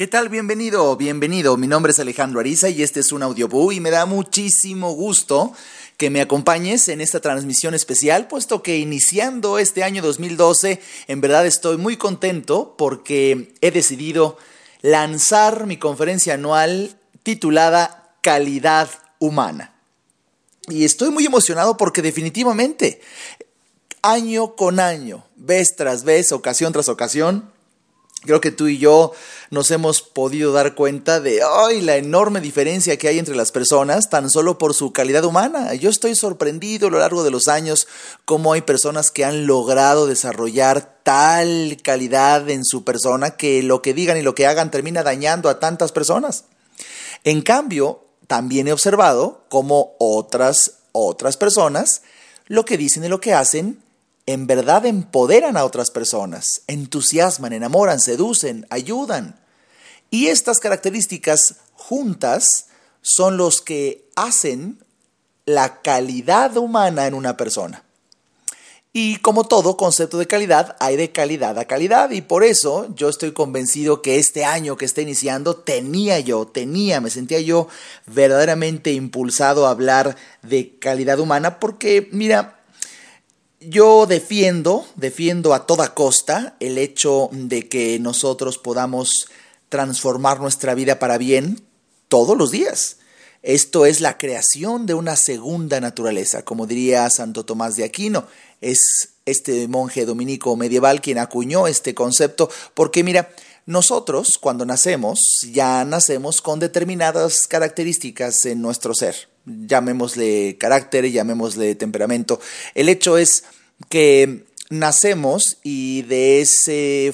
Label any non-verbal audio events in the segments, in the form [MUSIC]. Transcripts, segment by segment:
¿Qué tal? Bienvenido, bienvenido. Mi nombre es Alejandro Ariza y este es un audiobook y me da muchísimo gusto que me acompañes en esta transmisión especial, puesto que iniciando este año 2012, en verdad estoy muy contento porque he decidido lanzar mi conferencia anual titulada Calidad Humana. Y estoy muy emocionado porque definitivamente, año con año, vez tras vez, ocasión tras ocasión, Creo que tú y yo nos hemos podido dar cuenta de ay, la enorme diferencia que hay entre las personas tan solo por su calidad humana. Yo estoy sorprendido a lo largo de los años cómo hay personas que han logrado desarrollar tal calidad en su persona que lo que digan y lo que hagan termina dañando a tantas personas. En cambio, también he observado cómo otras otras personas lo que dicen y lo que hacen en verdad empoderan a otras personas, entusiasman, enamoran, seducen, ayudan. Y estas características juntas son los que hacen la calidad humana en una persona. Y como todo concepto de calidad, hay de calidad a calidad. Y por eso yo estoy convencido que este año que está iniciando tenía yo, tenía, me sentía yo verdaderamente impulsado a hablar de calidad humana porque, mira, yo defiendo, defiendo a toda costa el hecho de que nosotros podamos transformar nuestra vida para bien todos los días. Esto es la creación de una segunda naturaleza, como diría Santo Tomás de Aquino. Es este monje dominico medieval quien acuñó este concepto, porque mira, nosotros cuando nacemos ya nacemos con determinadas características en nuestro ser llamémosle carácter, llamémosle temperamento. El hecho es que nacemos y de ese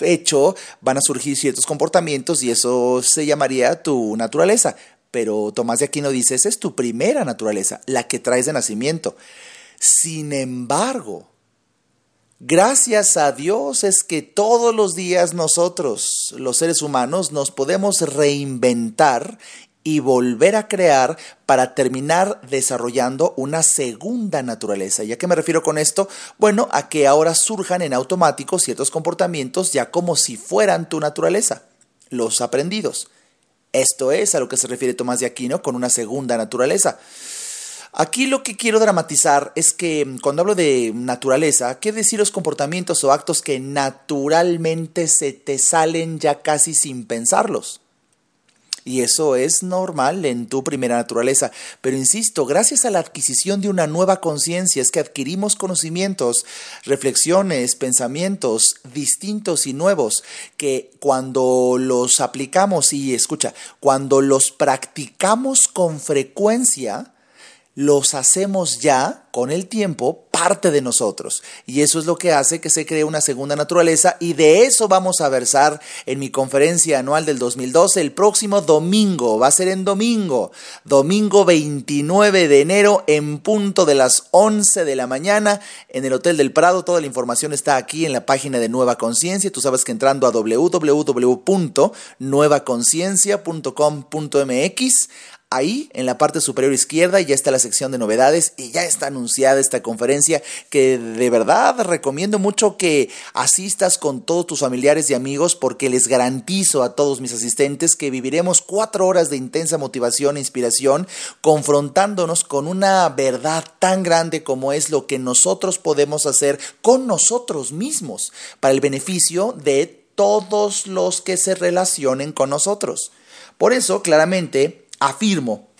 hecho van a surgir ciertos comportamientos y eso se llamaría tu naturaleza. Pero Tomás de Aquino dice, esa es tu primera naturaleza, la que traes de nacimiento. Sin embargo, gracias a Dios es que todos los días nosotros, los seres humanos, nos podemos reinventar y volver a crear para terminar desarrollando una segunda naturaleza. ¿Y a qué me refiero con esto? Bueno, a que ahora surjan en automático ciertos comportamientos ya como si fueran tu naturaleza, los aprendidos. Esto es a lo que se refiere Tomás de Aquino con una segunda naturaleza. Aquí lo que quiero dramatizar es que cuando hablo de naturaleza, ¿qué decir los comportamientos o actos que naturalmente se te salen ya casi sin pensarlos? y eso es normal en tu primera naturaleza. Pero insisto, gracias a la adquisición de una nueva conciencia es que adquirimos conocimientos, reflexiones, pensamientos distintos y nuevos que cuando los aplicamos y escucha, cuando los practicamos con frecuencia, los hacemos ya con el tiempo parte de nosotros. Y eso es lo que hace que se cree una segunda naturaleza y de eso vamos a versar en mi conferencia anual del 2012 el próximo domingo. Va a ser en domingo, domingo 29 de enero en punto de las 11 de la mañana en el Hotel del Prado. Toda la información está aquí en la página de Nueva Conciencia. Tú sabes que entrando a www.nuevaconciencia.com.mx Ahí, en la parte superior izquierda, ya está la sección de novedades y ya está anunciada esta conferencia que de verdad recomiendo mucho que asistas con todos tus familiares y amigos porque les garantizo a todos mis asistentes que viviremos cuatro horas de intensa motivación e inspiración confrontándonos con una verdad tan grande como es lo que nosotros podemos hacer con nosotros mismos para el beneficio de todos los que se relacionen con nosotros. Por eso, claramente, afirmo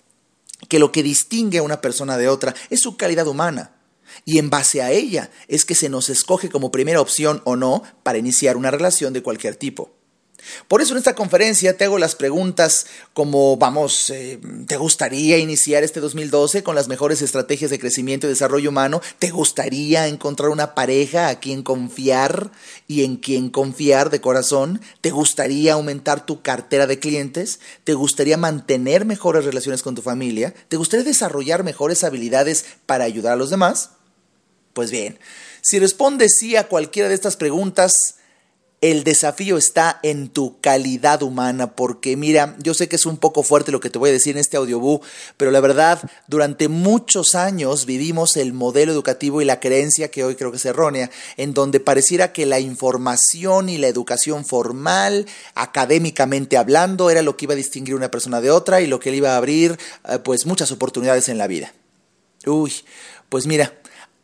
que lo que distingue a una persona de otra es su calidad humana. Y en base a ella es que se nos escoge como primera opción o no para iniciar una relación de cualquier tipo. Por eso en esta conferencia te hago las preguntas como, vamos, eh, ¿te gustaría iniciar este 2012 con las mejores estrategias de crecimiento y desarrollo humano? ¿Te gustaría encontrar una pareja a quien confiar y en quien confiar de corazón? ¿Te gustaría aumentar tu cartera de clientes? ¿Te gustaría mantener mejores relaciones con tu familia? ¿Te gustaría desarrollar mejores habilidades para ayudar a los demás? Pues bien, si respondes sí a cualquiera de estas preguntas, el desafío está en tu calidad humana, porque mira, yo sé que es un poco fuerte lo que te voy a decir en este audiobú, pero la verdad, durante muchos años vivimos el modelo educativo y la creencia que hoy creo que es errónea, en donde pareciera que la información y la educación formal, académicamente hablando, era lo que iba a distinguir una persona de otra y lo que le iba a abrir eh, pues muchas oportunidades en la vida. Uy, pues mira,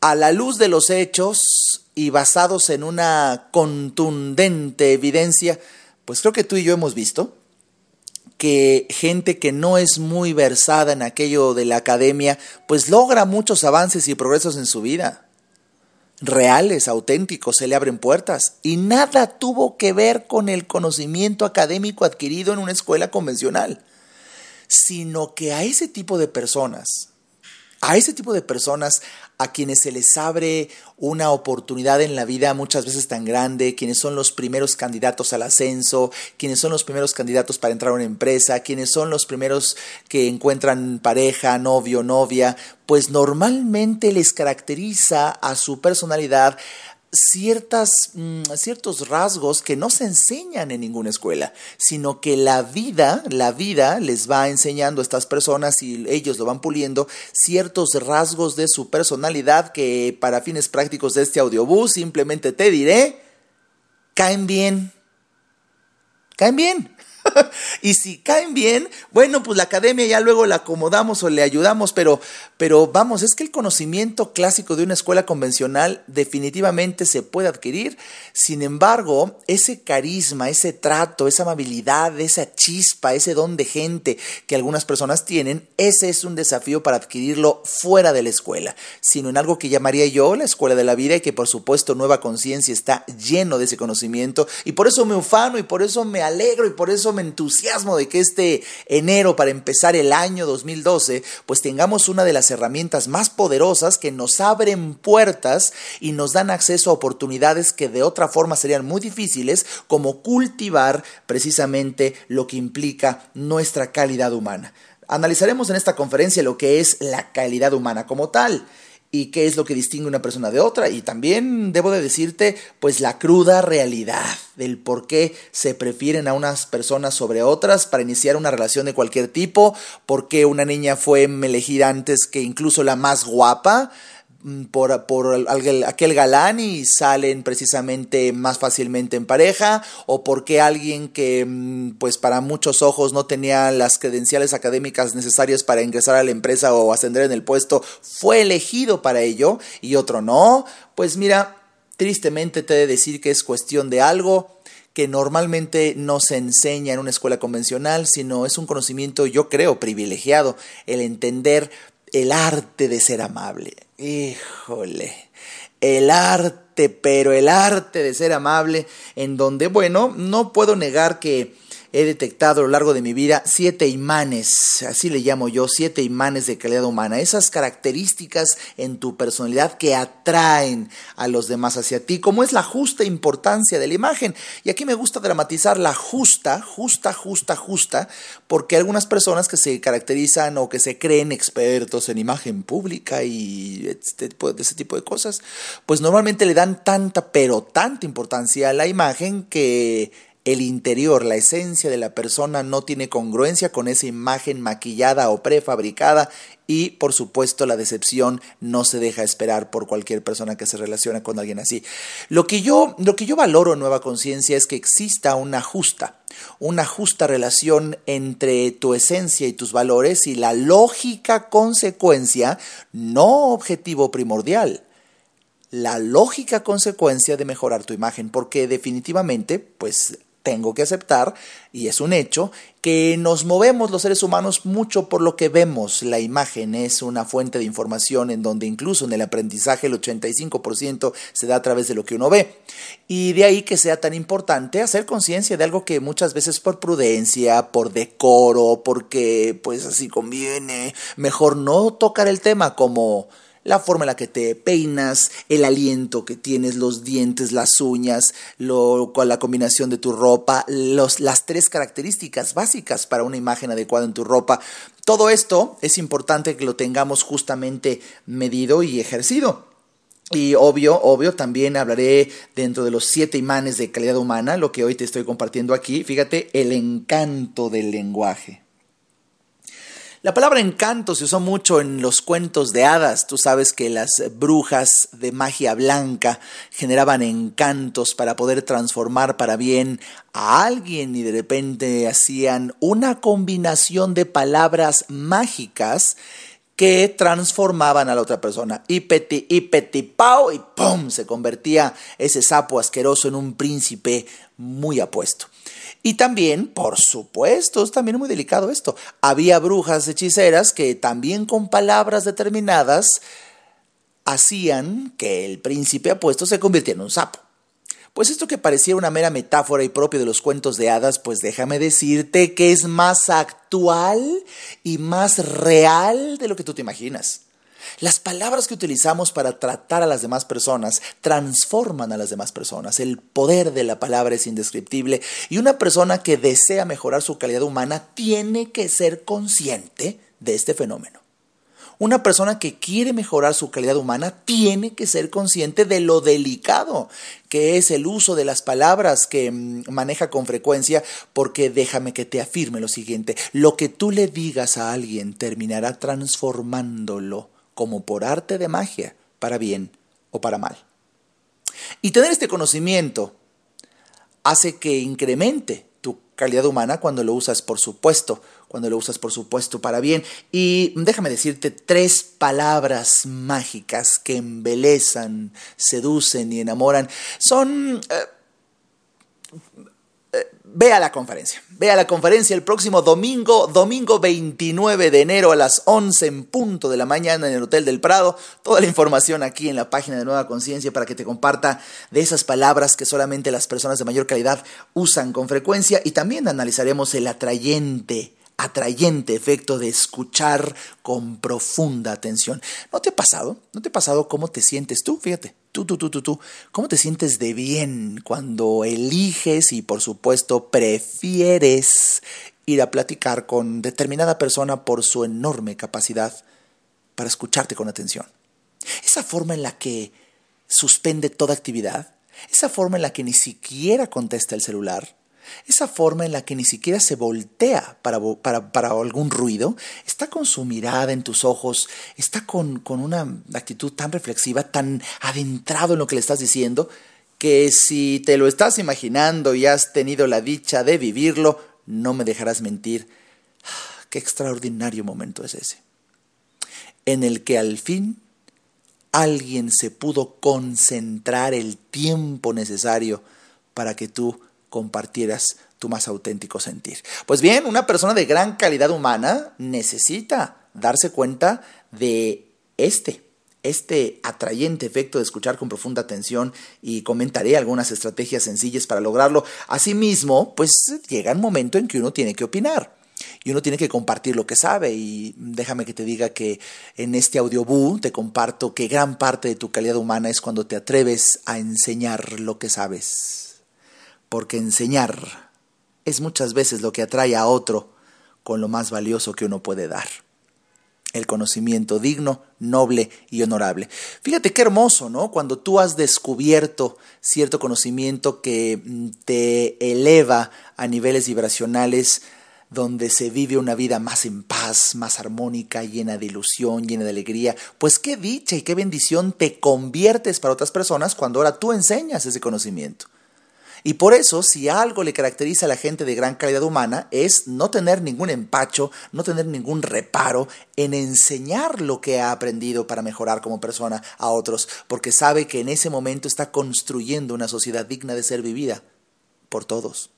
a la luz de los hechos y basados en una contundente evidencia, pues creo que tú y yo hemos visto que gente que no es muy versada en aquello de la academia, pues logra muchos avances y progresos en su vida. Reales, auténticos, se le abren puertas. Y nada tuvo que ver con el conocimiento académico adquirido en una escuela convencional, sino que a ese tipo de personas, a ese tipo de personas a quienes se les abre una oportunidad en la vida muchas veces tan grande, quienes son los primeros candidatos al ascenso, quienes son los primeros candidatos para entrar a una empresa, quienes son los primeros que encuentran pareja, novio, novia, pues normalmente les caracteriza a su personalidad ciertas, mm, ciertos rasgos que no se enseñan en ninguna escuela, sino que la vida, la vida les va enseñando a estas personas y ellos lo van puliendo ciertos rasgos de su personalidad que para fines prácticos de este audiobús simplemente te diré, caen bien, caen bien. [LAUGHS] y si caen bien, bueno, pues la academia ya luego la acomodamos o le ayudamos, pero, pero vamos, es que el conocimiento clásico de una escuela convencional definitivamente se puede adquirir. Sin embargo, ese carisma, ese trato, esa amabilidad, esa chispa, ese don de gente que algunas personas tienen, ese es un desafío para adquirirlo fuera de la escuela, sino en algo que llamaría yo la escuela de la vida y que por supuesto Nueva Conciencia está lleno de ese conocimiento y por eso me ufano y por eso me alegro y por eso me entusiasmo de que este enero, para empezar el año 2012, pues tengamos una de las herramientas más poderosas que nos abren puertas y nos dan acceso a oportunidades que de otra forma serían muy difíciles, como cultivar precisamente lo que implica nuestra calidad humana. Analizaremos en esta conferencia lo que es la calidad humana como tal y qué es lo que distingue una persona de otra. Y también debo de decirte, pues la cruda realidad del por qué se prefieren a unas personas sobre otras para iniciar una relación de cualquier tipo, por qué una niña fue elegida antes que incluso la más guapa, por, por aquel galán y salen precisamente más fácilmente en pareja o porque alguien que mm, pues para muchos ojos no tenía las credenciales académicas necesarias para ingresar a la empresa o ascender en el puesto fue elegido para ello y otro no, pues mira, tristemente te he de decir que es cuestión de algo que normalmente no se enseña en una escuela convencional, sino es un conocimiento, yo creo, privilegiado, el entender el arte de ser amable. Híjole, el arte, pero el arte de ser amable, en donde, bueno, no puedo negar que he detectado a lo largo de mi vida siete imanes, así le llamo yo, siete imanes de calidad humana, esas características en tu personalidad que atraen a los demás hacia ti, como es la justa importancia de la imagen. Y aquí me gusta dramatizar la justa, justa, justa, justa, porque algunas personas que se caracterizan o que se creen expertos en imagen pública y este, ese tipo de cosas, pues normalmente le dan tanta, pero tanta importancia a la imagen que el interior, la esencia de la persona no tiene congruencia con esa imagen maquillada o prefabricada y por supuesto la decepción no se deja esperar por cualquier persona que se relaciona con alguien así. Lo que yo, lo que yo valoro en Nueva Conciencia es que exista una justa, una justa relación entre tu esencia y tus valores y la lógica consecuencia, no objetivo primordial la lógica consecuencia de mejorar tu imagen, porque definitivamente, pues tengo que aceptar, y es un hecho, que nos movemos los seres humanos mucho por lo que vemos. La imagen es una fuente de información en donde incluso en el aprendizaje el 85% se da a través de lo que uno ve. Y de ahí que sea tan importante hacer conciencia de algo que muchas veces por prudencia, por decoro, porque pues así conviene, mejor no tocar el tema como la forma en la que te peinas, el aliento que tienes, los dientes, las uñas, lo, la combinación de tu ropa, los, las tres características básicas para una imagen adecuada en tu ropa. Todo esto es importante que lo tengamos justamente medido y ejercido. Y obvio, obvio, también hablaré dentro de los siete imanes de calidad humana, lo que hoy te estoy compartiendo aquí. Fíjate, el encanto del lenguaje. La palabra encanto se usó mucho en los cuentos de hadas. Tú sabes que las brujas de magia blanca generaban encantos para poder transformar para bien a alguien y de repente hacían una combinación de palabras mágicas que transformaban a la otra persona. Y peti, y peti, pau, y ¡pum! Se convertía ese sapo asqueroso en un príncipe muy apuesto. Y también, por supuesto, es también muy delicado esto. Había brujas hechiceras que también con palabras determinadas hacían que el príncipe apuesto se convirtiera en un sapo. Pues esto que parecía una mera metáfora y propio de los cuentos de hadas, pues déjame decirte que es más actual y más real de lo que tú te imaginas. Las palabras que utilizamos para tratar a las demás personas transforman a las demás personas. El poder de la palabra es indescriptible y una persona que desea mejorar su calidad humana tiene que ser consciente de este fenómeno. Una persona que quiere mejorar su calidad humana tiene que ser consciente de lo delicado que es el uso de las palabras que mm, maneja con frecuencia, porque déjame que te afirme lo siguiente, lo que tú le digas a alguien terminará transformándolo como por arte de magia, para bien o para mal. Y tener este conocimiento hace que incremente tu calidad humana cuando lo usas, por supuesto, cuando lo usas, por supuesto, para bien. Y déjame decirte tres palabras mágicas que embelezan, seducen y enamoran. Son... Eh, ve a la conferencia. Ve a la conferencia el próximo domingo, domingo 29 de enero a las 11 en punto de la mañana en el Hotel del Prado. Toda la información aquí en la página de Nueva Conciencia para que te comparta de esas palabras que solamente las personas de mayor calidad usan con frecuencia y también analizaremos el atrayente atrayente efecto de escuchar con profunda atención. ¿No te ha pasado? ¿No te ha pasado cómo te sientes tú? Fíjate, tú, tú, tú, tú, tú. ¿Cómo te sientes de bien cuando eliges y por supuesto prefieres ir a platicar con determinada persona por su enorme capacidad para escucharte con atención? Esa forma en la que suspende toda actividad, esa forma en la que ni siquiera contesta el celular, esa forma en la que ni siquiera se voltea para, algún ruido, está con su mirada en tus ojos, está con, con una actitud tan reflexiva, tan adentrado en lo que le estás diciendo, que si te lo estás imaginando y has tenido la dicha de vivirlo, no me dejarás mentir. Qué extraordinario momento es ese, en el que al fin alguien se pudo concentrar el tiempo necesario para que tú compartieras tu más auténtico sentir. Pues bien, una persona de gran calidad humana necesita darse cuenta de este, este atrayente efecto de escuchar con profunda atención y comentaré algunas estrategias sencillas para lograrlo. Asimismo, pues llega un momento en que uno tiene que opinar. Y uno tiene que compartir lo que sabe. Y déjame que te diga que en este audioboo te comparto que gran parte de tu calidad humana es cuando te atreves a enseñar lo que sabes porque enseñar es muchas veces lo que atrae a otro con lo más valioso que uno puede dar. El conocimiento digno, noble y honorable. Fíjate qué hermoso, ¿no? Cuando tú has descubierto cierto conocimiento que mm, te eleva a niveles vibracionales donde se vive una vida más en paz, más armónica, llena de ilusión, llena de alegría, pues qué dicha y qué bendición te conviertes para otras personas cuando ahora tú enseñas ese conocimiento. Y por eso, si algo le caracteriza a la gente de gran calidad humana, es no tener ningún empacho, no tener ningún reparo en enseñar lo que ha aprendido para mejorar como persona a otros, porque sabe que en ese momento está construyendo una sociedad digna de ser vivida por todos.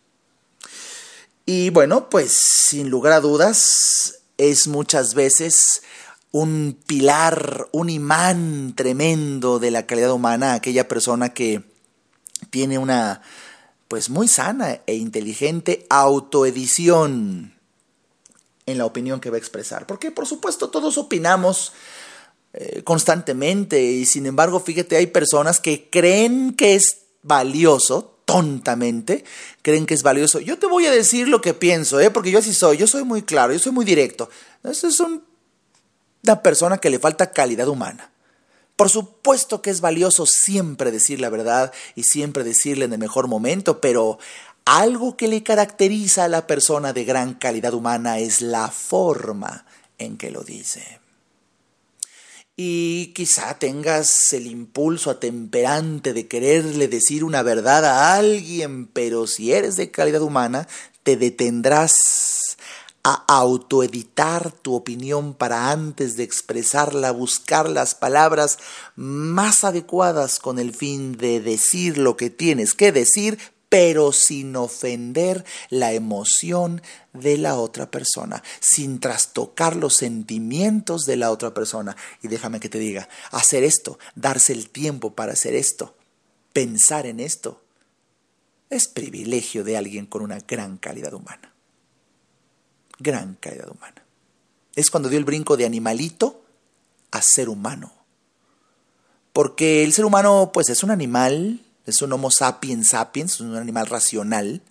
Y bueno, pues sin lugar a dudas, es muchas veces un pilar, un imán tremendo de la calidad humana, aquella persona que tiene una pues muy sana e inteligente autoedición en la opinión que va a expresar. Porque por supuesto todos opinamos eh, constantemente y sin embargo fíjate hay personas que creen que es valioso tontamente creen que es valioso. Yo te voy a decir lo que pienso, ¿eh? porque yo así soy, yo soy muy claro, yo soy muy directo. Eso es una persona que le falta calidad humana. Por supuesto que es valioso siempre decir la verdad y siempre decirle en el mejor momento, pero algo que le caracteriza a la persona de gran calidad humana es la forma en que lo dice. Y quizá tengas el impulso atemperante de quererle decir una verdad a alguien, pero si eres de calidad humana, te detendrás a autoeditar tu opinión para antes de expresarla, buscar las palabras más adecuadas con el fin de decir lo que tienes que decir, pero sin ofender la emoción de la otra persona, sin trastocar los sentimientos de la otra persona. Y déjame que te diga, hacer esto, darse el tiempo para hacer esto, pensar en esto, es privilegio de alguien con una gran calidad humana gran calidad humana. Es cuando dio el brinco de animalito a ser humano. Porque el ser humano, pues es un animal, es un Homo sapiens sapiens, es un animal racional.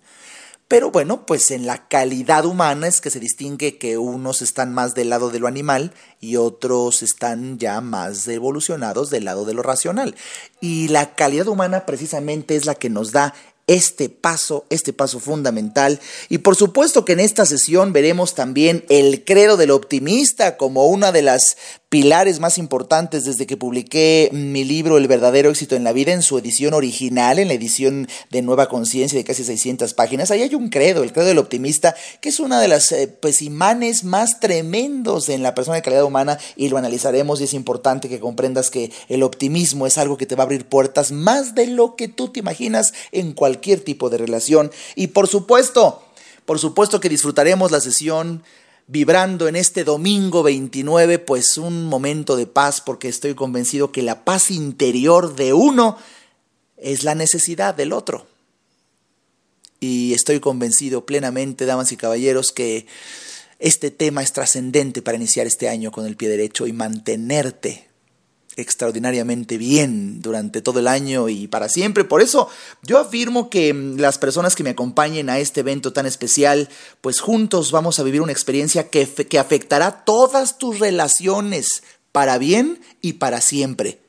Pero bueno, pues en la calidad humana es que se distingue que unos están más del lado de lo animal y otros están ya más evolucionados del lado de lo racional. Y la calidad humana precisamente es la que nos da este paso, este paso fundamental. Y por supuesto que en esta sesión veremos también el credo del optimista como una de las pilares más importantes desde que publiqué mi libro El verdadero éxito en la vida en su edición original, en la edición de Nueva Conciencia de casi 600 páginas. Ahí hay un credo, el credo del optimista, que es una de las eh, pues, más tremendos en la persona de calidad humana y lo analizaremos y es importante que comprendas que el optimismo es algo que te va a abrir puertas más de lo que tú te imaginas en cualquier tipo de relación. Y por supuesto, por supuesto que disfrutaremos la sesión vibrando en este domingo 29, pues un momento de paz, porque estoy convencido que la paz interior de uno es la necesidad del otro. Y estoy convencido plenamente, damas y caballeros, que este tema es trascendente para iniciar este año con el pie derecho y mantenerte extraordinariamente bien durante todo el año y para siempre. Por eso yo afirmo que mm, las personas que me acompañen a este evento tan especial, pues juntos vamos a vivir una experiencia que, que afectará todas tus relaciones para bien y para siempre.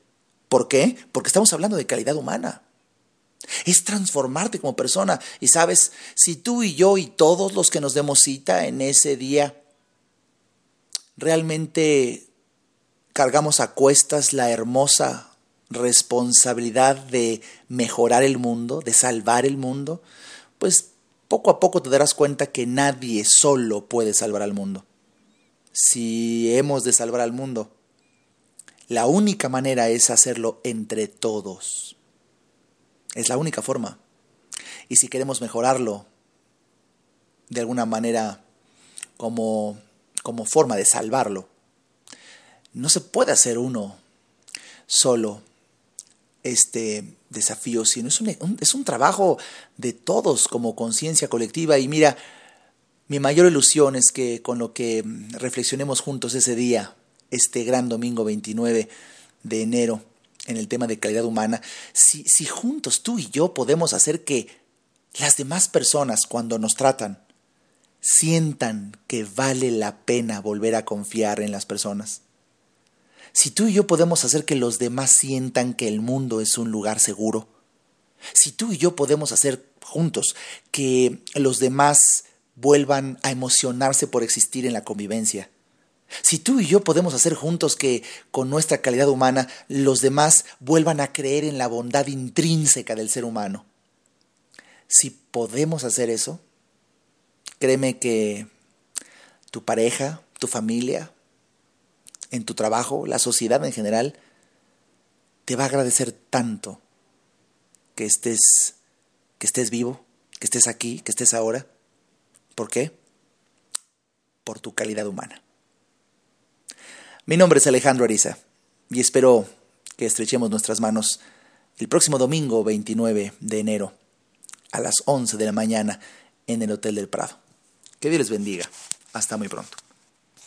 ¿Por qué? Porque estamos hablando de calidad humana. Es transformarte como persona. Y sabes, si tú y yo y todos los que nos demos cita en ese día realmente cargamos a cuestas la hermosa responsabilidad de mejorar el mundo, de salvar el mundo, pues poco a poco te darás cuenta que nadie solo puede salvar al mundo. Si hemos de salvar al mundo, la única manera es hacerlo entre todos. Es la única forma. Y si queremos mejorarlo de alguna manera como, como forma de salvarlo, no se puede hacer uno solo este desafío, sino es un, es un trabajo de todos como conciencia colectiva. Y mira, mi mayor ilusión es que con lo que reflexionemos juntos ese día, este gran domingo 29 de enero, en el tema de calidad humana, si, si juntos tú y yo podemos hacer que las demás personas cuando nos tratan sientan que vale la pena volver a confiar en las personas si tú y yo podemos hacer que los demás sientan que el mundo es un lugar seguro, si tú y yo podemos hacer juntos que los demás vuelvan a emocionarse por existir en la convivencia, si tú y yo podemos hacer juntos que con nuestra calidad humana los demás vuelvan a creer en la bondad intrínseca del ser humano, si podemos hacer eso, créeme que tu pareja, tu familia, en tu trabajo, la sociedad en general, te va a agradecer tanto que estés, que estés vivo, que estés aquí, que estés ahora. ¿Por qué? Por tu calidad humana. Mi nombre es Alejandro Ariza y espero que estrechemos nuestras manos el próximo domingo 29 de enero a las 11 de la mañana en el Hotel del Prado. Que Dios les bendiga. Hasta muy pronto.